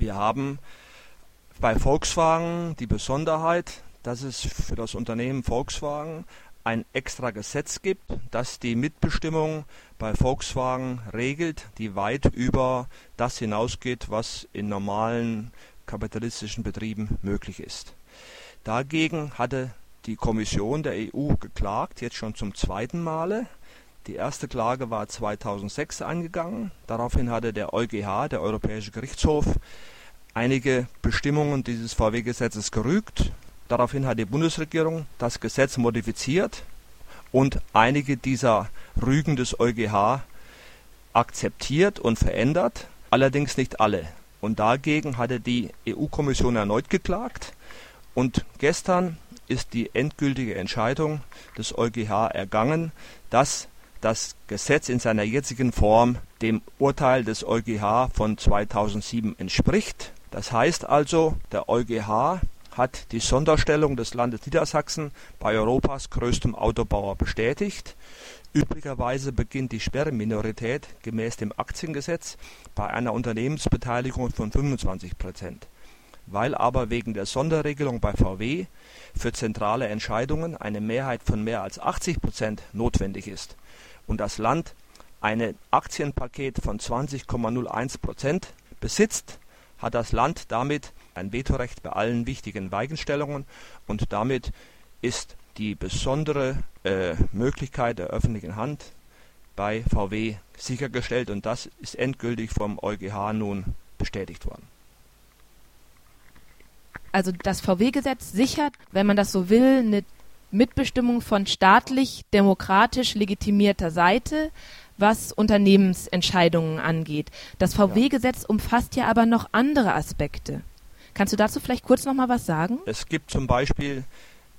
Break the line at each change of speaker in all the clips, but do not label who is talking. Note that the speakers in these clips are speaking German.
Wir haben bei Volkswagen die Besonderheit, dass es für das Unternehmen Volkswagen ein extra Gesetz gibt, das die Mitbestimmung bei Volkswagen regelt, die weit über das hinausgeht, was in normalen kapitalistischen Betrieben möglich ist. Dagegen hatte die Kommission der EU geklagt, jetzt schon zum zweiten Male. Die erste Klage war 2006 eingegangen. Daraufhin hatte der EuGH, der Europäische Gerichtshof, einige Bestimmungen dieses VW-Gesetzes gerügt. Daraufhin hat die Bundesregierung das Gesetz modifiziert und einige dieser Rügen des EuGH akzeptiert und verändert, allerdings nicht alle. Und dagegen hatte die EU-Kommission erneut geklagt. Und gestern ist die endgültige Entscheidung des EuGH ergangen, dass das Gesetz in seiner jetzigen Form dem Urteil des EuGH von 2007 entspricht. Das heißt also, der EuGH hat die Sonderstellung des Landes Niedersachsen bei Europas größtem Autobauer bestätigt. Üblicherweise beginnt die Sperrminorität gemäß dem Aktiengesetz bei einer Unternehmensbeteiligung von 25 Prozent. Weil aber wegen der Sonderregelung bei VW für zentrale Entscheidungen eine Mehrheit von mehr als 80 Prozent notwendig ist und das Land ein Aktienpaket von 20,01 Prozent besitzt, hat das Land damit ein Vetorecht bei allen wichtigen Weichenstellungen und damit ist die besondere äh, Möglichkeit der öffentlichen Hand bei VW sichergestellt und das ist endgültig vom EuGH nun bestätigt worden.
Also das VW-Gesetz sichert, wenn man das so will, eine Mitbestimmung von staatlich demokratisch legitimierter Seite, was Unternehmensentscheidungen angeht. Das VW-Gesetz umfasst ja aber noch andere Aspekte. Kannst du dazu vielleicht kurz noch mal was sagen?
Es gibt zum Beispiel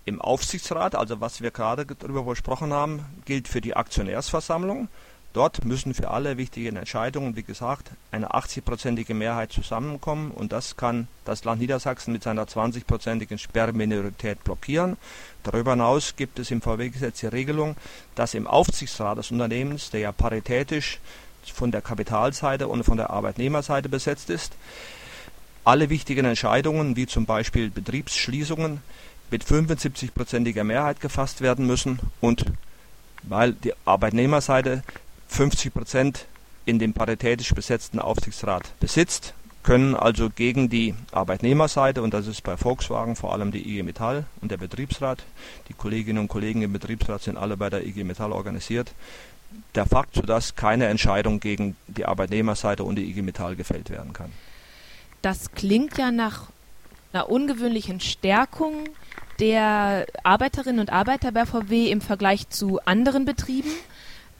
im Aufsichtsrat, also was wir gerade darüber gesprochen haben, gilt für die Aktionärsversammlung. Dort müssen für alle wichtigen Entscheidungen, wie gesagt, eine 80-prozentige Mehrheit zusammenkommen und das kann das Land Niedersachsen mit seiner 20-prozentigen Sperrminorität blockieren. Darüber hinaus gibt es im VW-Gesetz die Regelung, dass im Aufsichtsrat des Unternehmens, der ja paritätisch von der Kapitalseite und von der Arbeitnehmerseite besetzt ist, alle wichtigen Entscheidungen, wie zum Beispiel Betriebsschließungen, mit 75-prozentiger Mehrheit gefasst werden müssen und weil die Arbeitnehmerseite 50 Prozent in dem paritätisch besetzten Aufsichtsrat besitzt, können also gegen die Arbeitnehmerseite, und das ist bei Volkswagen vor allem die IG Metall und der Betriebsrat, die Kolleginnen und Kollegen im Betriebsrat sind alle bei der IG Metall organisiert, der Fakt, sodass keine Entscheidung gegen die Arbeitnehmerseite und die IG Metall gefällt werden kann.
Das klingt ja nach einer ungewöhnlichen Stärkung der Arbeiterinnen und Arbeiter bei VW im Vergleich zu anderen Betrieben.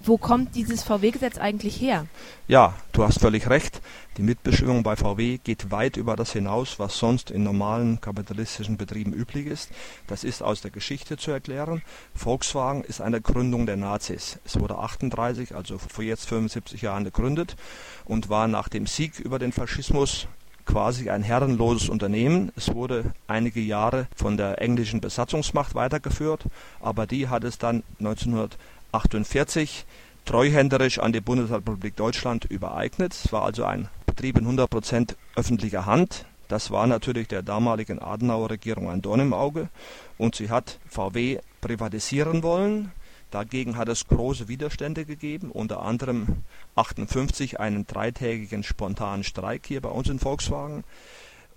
Wo kommt dieses VW-Gesetz eigentlich her?
Ja, du hast völlig recht. Die Mitbestimmung bei VW geht weit über das hinaus, was sonst in normalen kapitalistischen Betrieben üblich ist. Das ist aus der Geschichte zu erklären. Volkswagen ist eine Gründung der Nazis. Es wurde 38, also vor jetzt 75 Jahren gegründet und war nach dem Sieg über den Faschismus quasi ein herrenloses Unternehmen. Es wurde einige Jahre von der englischen Besatzungsmacht weitergeführt, aber die hat es dann 1900 48 treuhänderisch an die Bundesrepublik Deutschland übereignet. Es war also ein Betrieb in 100% öffentlicher Hand. Das war natürlich der damaligen Adenauer-Regierung ein Dorn im Auge und sie hat VW privatisieren wollen. Dagegen hat es große Widerstände gegeben, unter anderem 58 einen dreitägigen spontanen Streik hier bei uns in Volkswagen.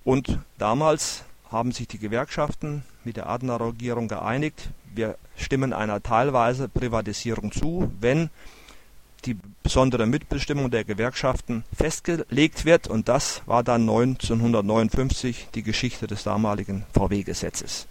Und damals haben sich die Gewerkschaften mit der Adenauer-Regierung geeinigt, wir stimmen einer teilweise Privatisierung zu, wenn die besondere Mitbestimmung der Gewerkschaften festgelegt wird und das war dann 1959 die Geschichte des damaligen VW-Gesetzes.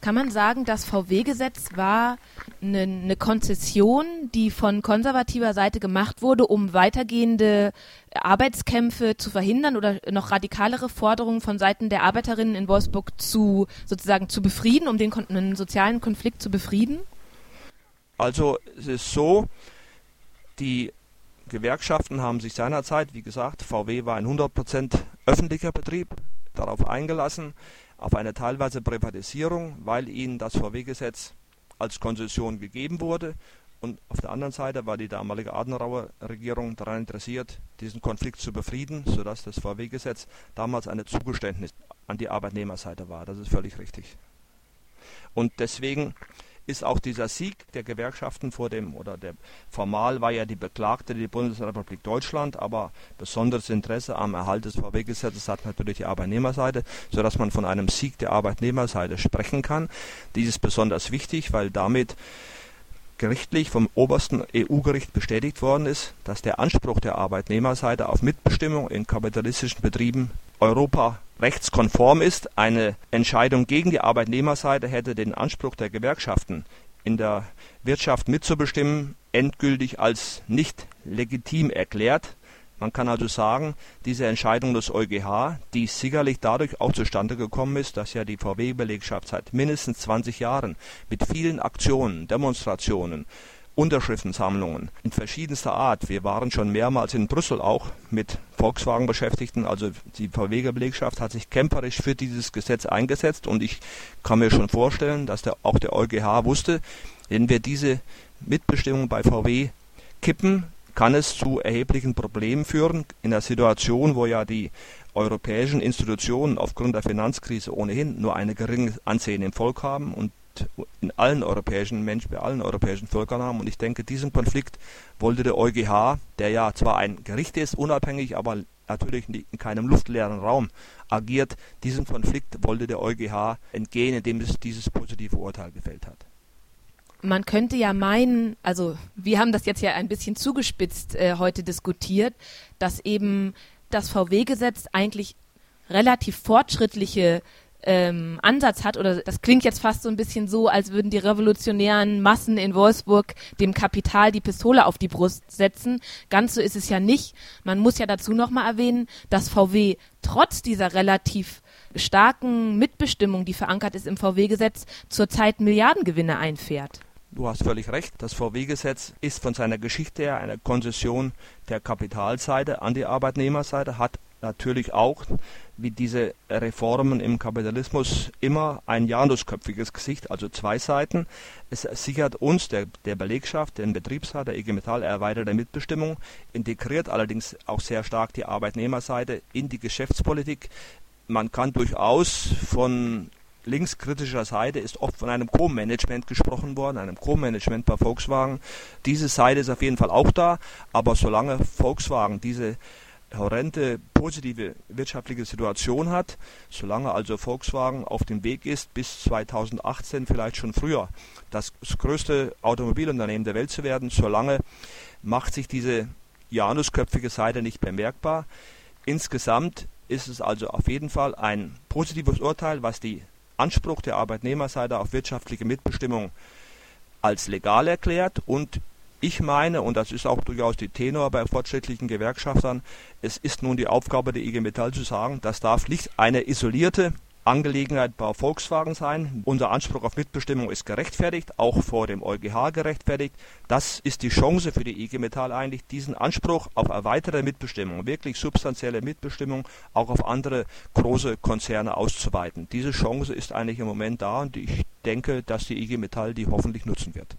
Kann man sagen, das VW-Gesetz war eine, eine, Konzession, die von konservativer Seite gemacht wurde, um weitergehende Arbeitskämpfe zu verhindern oder noch radikalere Forderungen von Seiten der Arbeiterinnen in Wolfsburg zu sozusagen zu befrieden, um den, den sozialen Konflikt zu befrieden?
Also es ist so, die Gewerkschaften haben sich seinerzeit, wie gesagt, VW war ein 100% öffentlicher Betrieb, darauf eingelassen auf eine teilweise Privatisierung, weil ihnen das VW-Gesetz als Konzession gegeben wurde Und auf der anderen Seite war die damalige Adenauer Regierung daran interessiert, diesen Konflikt zu befrieden, sodass das VW-Gesetz damals eine Zugeständnis an die Arbeitnehmerseite war. Das ist völlig richtig. Und deswegen ist auch dieser Sieg der Gewerkschaften vor dem, oder der formal war ja die Beklagte die Bundesrepublik Deutschland, aber besonderes Interesse am Erhalt des VW-Gesetzes hat natürlich die Arbeitnehmerseite, sodass man von einem Sieg der Arbeitnehmerseite sprechen kann. Dies ist besonders wichtig, weil damit gerichtlich vom obersten EU-Gericht bestätigt worden ist, dass der Anspruch der Arbeitnehmerseite auf Mitbestimmung in kapitalistischen Betrieben Europa rechtskonform ist. Eine Entscheidung gegen die Arbeitnehmerseite hätte den Anspruch der Gewerkschaften, in der Wirtschaft mitzubestimmen, endgültig als nicht legitim erklärt man kann also sagen, diese Entscheidung des EuGH, die sicherlich dadurch auch zustande gekommen ist, dass ja die VW-Belegschaft seit mindestens 20 Jahren mit vielen Aktionen, Demonstrationen, Unterschriftensammlungen in verschiedenster Art. Wir waren schon mehrmals in Brüssel auch mit Volkswagen-Beschäftigten. Also die VW-Belegschaft hat sich kämpferisch für dieses Gesetz eingesetzt und ich kann mir schon vorstellen, dass der, auch der EuGH wusste, wenn wir diese Mitbestimmung bei VW kippen, kann es zu erheblichen Problemen führen in der Situation, wo ja die europäischen Institutionen aufgrund der Finanzkrise ohnehin nur ein geringes Ansehen im Volk haben und in allen europäischen Menschen, bei allen europäischen Völkern haben. Und ich denke, diesen Konflikt wollte der EuGH, der ja zwar ein Gericht ist, unabhängig, aber natürlich in keinem luftleeren Raum agiert, diesem Konflikt wollte der EuGH entgehen, indem es dieses positive Urteil gefällt hat
man könnte ja meinen, also wir haben das jetzt ja ein bisschen zugespitzt äh, heute diskutiert, dass eben das VW-Gesetz eigentlich relativ fortschrittliche ähm, Ansatz hat, oder das klingt jetzt fast so ein bisschen so, als würden die revolutionären Massen in Wolfsburg dem Kapital die Pistole auf die Brust setzen. Ganz so ist es ja nicht. Man muss ja dazu nochmal erwähnen, dass VW trotz dieser relativ starken Mitbestimmung, die verankert ist im VW-Gesetz, zurzeit Milliardengewinne einfährt.
Du hast völlig recht. Das VW-Gesetz ist von seiner Geschichte her eine Konzession der Kapitalseite an die Arbeitnehmerseite, hat natürlich auch, wie diese Reformen im Kapitalismus, immer ein janusköpfiges Gesicht, also zwei Seiten. Es sichert uns, der, der Belegschaft, den Betriebsrat, der IG Metall, erweiterte Mitbestimmung, integriert allerdings auch sehr stark die Arbeitnehmerseite in die Geschäftspolitik. Man kann durchaus von linkskritischer Seite ist oft von einem Co-Management gesprochen worden, einem Co-Management bei Volkswagen. Diese Seite ist auf jeden Fall auch da, aber solange Volkswagen diese horrende positive wirtschaftliche Situation hat, solange also Volkswagen auf dem Weg ist, bis 2018 vielleicht schon früher das größte Automobilunternehmen der Welt zu werden, solange macht sich diese janusköpfige Seite nicht bemerkbar. Insgesamt ist es also auf jeden Fall ein positives Urteil, was die Anspruch der Arbeitnehmerseite auf wirtschaftliche Mitbestimmung als legal erklärt und ich meine, und das ist auch durchaus die Tenor bei fortschrittlichen Gewerkschaftern, es ist nun die Aufgabe der IG Metall zu sagen, das darf nicht eine isolierte Angelegenheit bei Volkswagen sein. Unser Anspruch auf Mitbestimmung ist gerechtfertigt, auch vor dem EuGH gerechtfertigt. Das ist die Chance für die IG Metall eigentlich, diesen Anspruch auf erweiterte Mitbestimmung, wirklich substanzielle Mitbestimmung, auch auf andere große Konzerne auszuweiten. Diese Chance ist eigentlich im Moment da und ich denke, dass die IG Metall die hoffentlich nutzen wird.